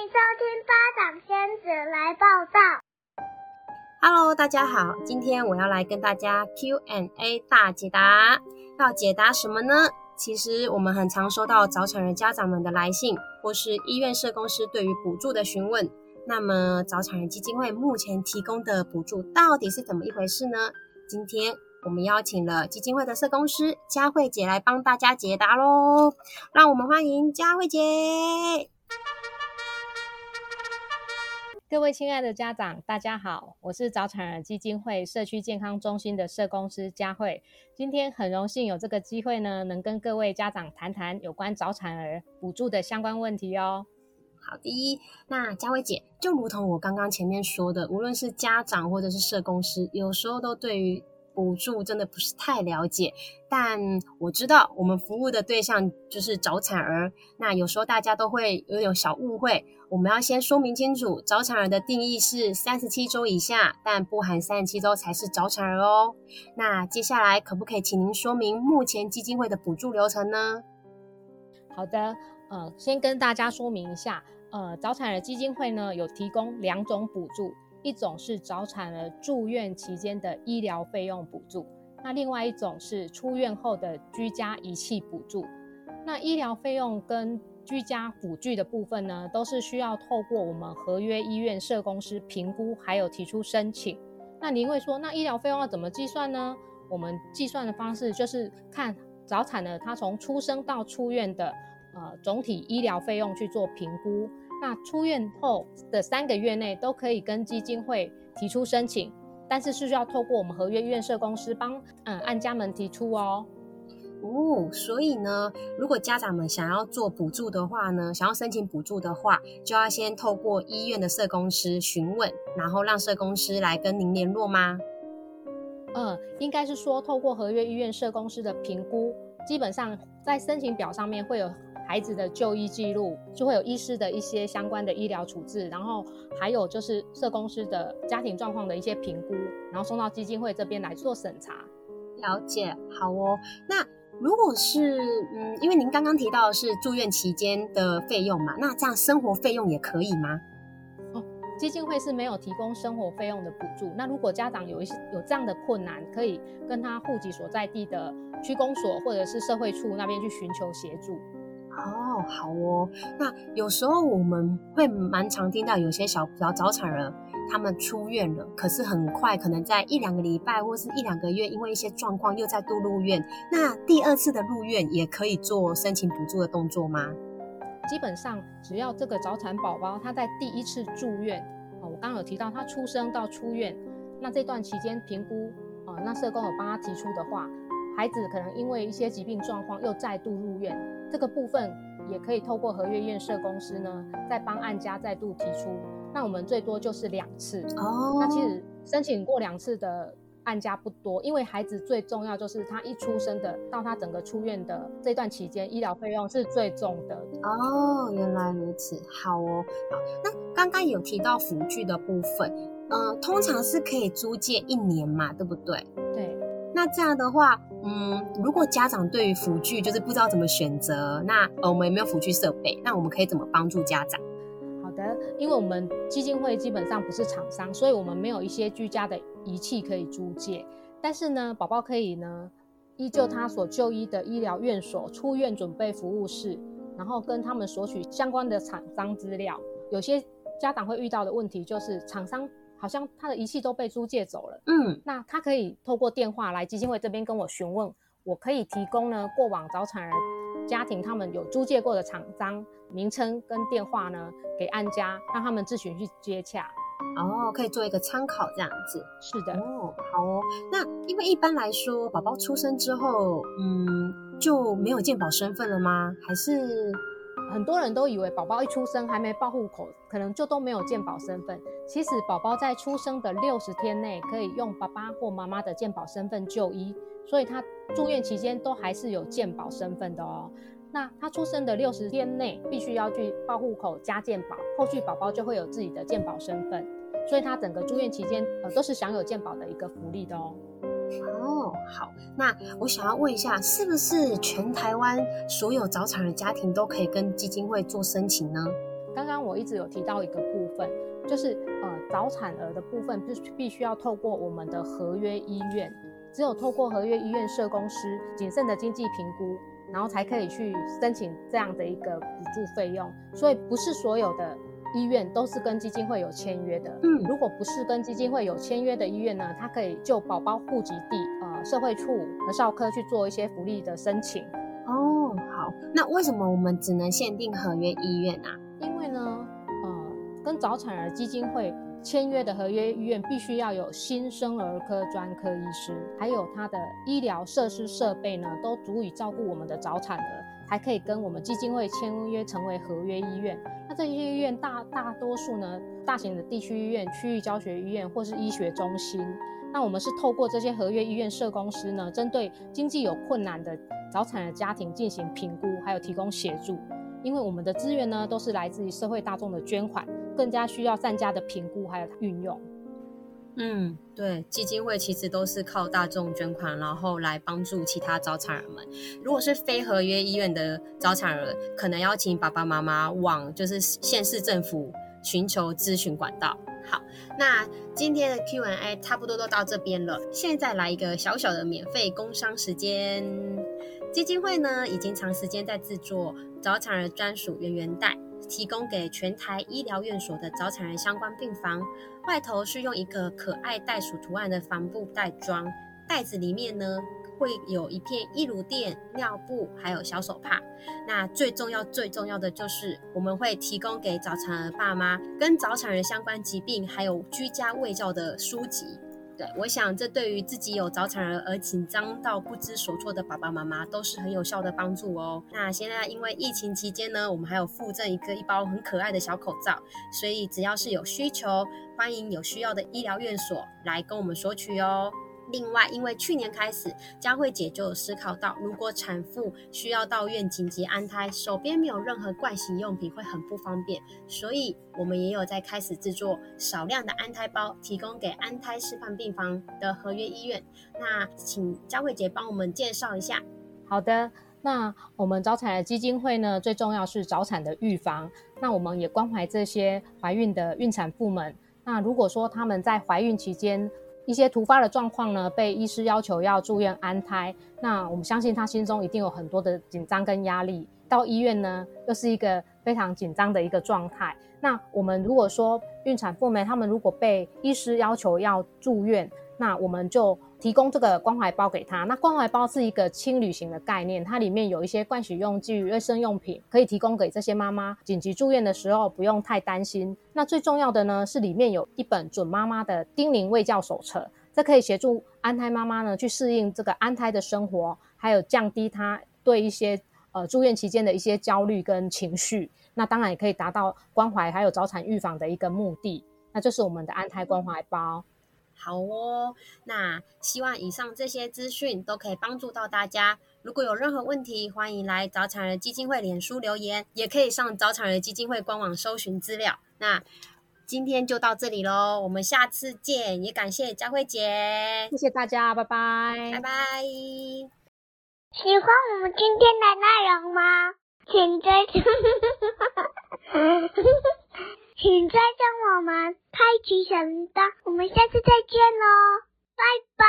收听巴掌仙子来报道。Hello，大家好，今天我要来跟大家 Q&A 大解答。要解答什么呢？其实我们很常收到早产儿家长们的来信，或是医院社工师对于补助的询问。那么早产儿基金会目前提供的补助到底是怎么一回事呢？今天我们邀请了基金会的社工师佳慧姐来帮大家解答喽。让我们欢迎佳慧姐。各位亲爱的家长，大家好，我是早产儿基金会社区健康中心的社工师佳慧。今天很荣幸有这个机会呢，能跟各位家长谈谈有关早产儿补助的相关问题哦。好的，那佳慧姐，就如同我刚刚前面说的，无论是家长或者是社工师，有时候都对于补助真的不是太了解，但我知道我们服务的对象就是早产儿。那有时候大家都会有点小误会，我们要先说明清楚，早产儿的定义是三十七周以下，但不含三十七周才是早产儿哦。那接下来可不可以请您说明目前基金会的补助流程呢？好的，呃，先跟大家说明一下，呃，早产儿基金会呢有提供两种补助。一种是早产儿住院期间的医疗费用补助，那另外一种是出院后的居家仪器补助。那医疗费用跟居家辅具的部分呢，都是需要透过我们合约医院社工师评估，还有提出申请。那您会说，那医疗费用要怎么计算呢？我们计算的方式就是看早产的他从出生到出院的呃总体医疗费用去做评估。那出院后的三个月内都可以跟基金会提出申请，但是是需要透过我们合约医院社工师帮嗯案家们提出哦。哦，所以呢，如果家长们想要做补助的话呢，想要申请补助的话，就要先透过医院的社工师询问，然后让社工师来跟您联络吗？嗯，应该是说透过合约医院社工师的评估，基本上在申请表上面会有。孩子的就医记录就会有医师的一些相关的医疗处置，然后还有就是社工师的家庭状况的一些评估，然后送到基金会这边来做审查。了解，好哦。那如果是嗯，因为您刚刚提到的是住院期间的费用嘛，那这样生活费用也可以吗？哦，基金会是没有提供生活费用的补助。那如果家长有一些有这样的困难，可以跟他户籍所在地的区公所或者是社会处那边去寻求协助。哦，好哦。那有时候我们会蛮常听到有些小小早产儿，他们出院了，可是很快可能在一两个礼拜或是一两个月，因为一些状况又再度入院。那第二次的入院也可以做申请补助的动作吗？基本上，只要这个早产宝宝他在第一次住院，哦，我刚刚有提到他出生到出院，那这段期间评估，哦，那社工有帮他提出的话。孩子可能因为一些疾病状况又再度入院，这个部分也可以透过合约院社公司呢，再帮案家再度提出。那我们最多就是两次哦。那其实申请过两次的案家不多，因为孩子最重要就是他一出生的到他整个出院的这段期间，医疗费用是最重的哦。原来如此，好哦。好，那刚刚有提到辅具的部分，嗯、呃，通常是可以租借一年嘛，对不对？对。那这样的话，嗯，如果家长对于辅具就是不知道怎么选择，那呃我们有没有辅具设备？那我们可以怎么帮助家长？好的，因为我们基金会基本上不是厂商，所以我们没有一些居家的仪器可以租借。但是呢，宝宝可以呢，依旧他所就医的医疗院所出院准备服务室，然后跟他们索取相关的厂商资料。有些家长会遇到的问题就是厂商。好像他的仪器都被租借走了，嗯，那他可以透过电话来基金会这边跟我询问，我可以提供呢过往早产儿家庭他们有租借过的厂商名称跟电话呢给安家，让他们自行去接洽。哦，可以做一个参考这样子。是的，哦，好哦。那因为一般来说，宝宝出生之后，嗯，就没有健保身份了吗？还是？很多人都以为宝宝一出生还没报户口，可能就都没有健保身份。其实宝宝在出生的六十天内可以用爸爸或妈妈的健保身份就医，所以他住院期间都还是有健保身份的哦。那他出生的六十天内必须要去报户口加健保，后续宝宝就会有自己的健保身份，所以他整个住院期间呃都是享有健保的一个福利的哦。哦，好，那我想要问一下，是不是全台湾所有早产的家庭都可以跟基金会做申请呢？刚刚我一直有提到一个部分，就是呃早产儿的部分，必必须要透过我们的合约医院，只有透过合约医院社工师谨慎的经济评估，然后才可以去申请这样的一个补助费用。所以不是所有的医院都是跟基金会有签约的。嗯，如果不是跟基金会有签约的医院呢，它可以就宝宝户籍地呃社会处和少科去做一些福利的申请。哦，好，那为什么我们只能限定合约医院啊？因为呢，呃，跟早产儿基金会签约的合约医院必须要有新生儿科专科医师，还有他的医疗设施设备呢，都足以照顾我们的早产儿，才可以跟我们基金会签约成为合约医院。那这些医院大大多数呢，大型的地区医院、区域教学医院或是医学中心。那我们是透过这些合约医院社公司呢，针对经济有困难的早产的家庭进行评估，还有提供协助。因为我们的资源呢，都是来自于社会大众的捐款，更加需要善加的评估还有运用。嗯，对，基金会其实都是靠大众捐款，然后来帮助其他早产儿们。如果是非合约医院的早产儿，可能要请爸爸妈妈往就是县市政府寻求咨询管道。好，那今天的 Q&A 差不多都到这边了，现在来一个小小的免费工商时间。基金会呢，已经长时间在制作早产儿专属圆圆袋，提供给全台医疗院所的早产儿相关病房。外头是用一个可爱袋鼠图案的帆布袋装，袋子里面呢会有一片义乳垫、尿布，还有小手帕。那最重要、最重要的就是，我们会提供给早产儿爸妈跟早产儿相关疾病还有居家卫教的书籍。我想这对于自己有早产儿而紧张到不知所措的爸爸妈妈都是很有效的帮助哦。那现在因为疫情期间呢，我们还有附赠一个一包很可爱的小口罩，所以只要是有需求，欢迎有需要的医疗院所来跟我们索取哦。另外，因为去年开始，佳慧姐就有思考到，如果产妇需要到院紧急安胎，手边没有任何惯性用品会很不方便，所以我们也有在开始制作少量的安胎包，提供给安胎示范病房的合约医院。那请佳慧姐帮我们介绍一下。好的，那我们早产的基金会呢，最重要是早产的预防。那我们也关怀这些怀孕的孕产妇们。那如果说他们在怀孕期间，一些突发的状况呢，被医师要求要住院安胎，那我们相信他心中一定有很多的紧张跟压力。到医院呢，又是一个非常紧张的一个状态。那我们如果说孕产妇们，他们如果被医师要求要住院，那我们就提供这个关怀包给他。那关怀包是一个轻旅行的概念，它里面有一些盥洗用具、卫生用品，可以提供给这些妈妈紧急住院的时候不用太担心。那最重要的呢，是里面有一本准妈妈的叮咛喂教手册，这可以协助安胎妈妈呢去适应这个安胎的生活，还有降低她对一些呃住院期间的一些焦虑跟情绪。那当然也可以达到关怀还有早产预防的一个目的。那就是我们的安胎关怀包。好哦，那希望以上这些资讯都可以帮助到大家。如果有任何问题，欢迎来早产儿基金会脸书留言，也可以上早产儿基金会官网搜寻资料。那今天就到这里喽，我们下次见。也感谢佳慧姐，谢谢大家，拜拜，拜拜。喜欢我们今天的内容吗？请追踪。请追踪我们，开启小铃铛，我们下次再见喽，拜拜。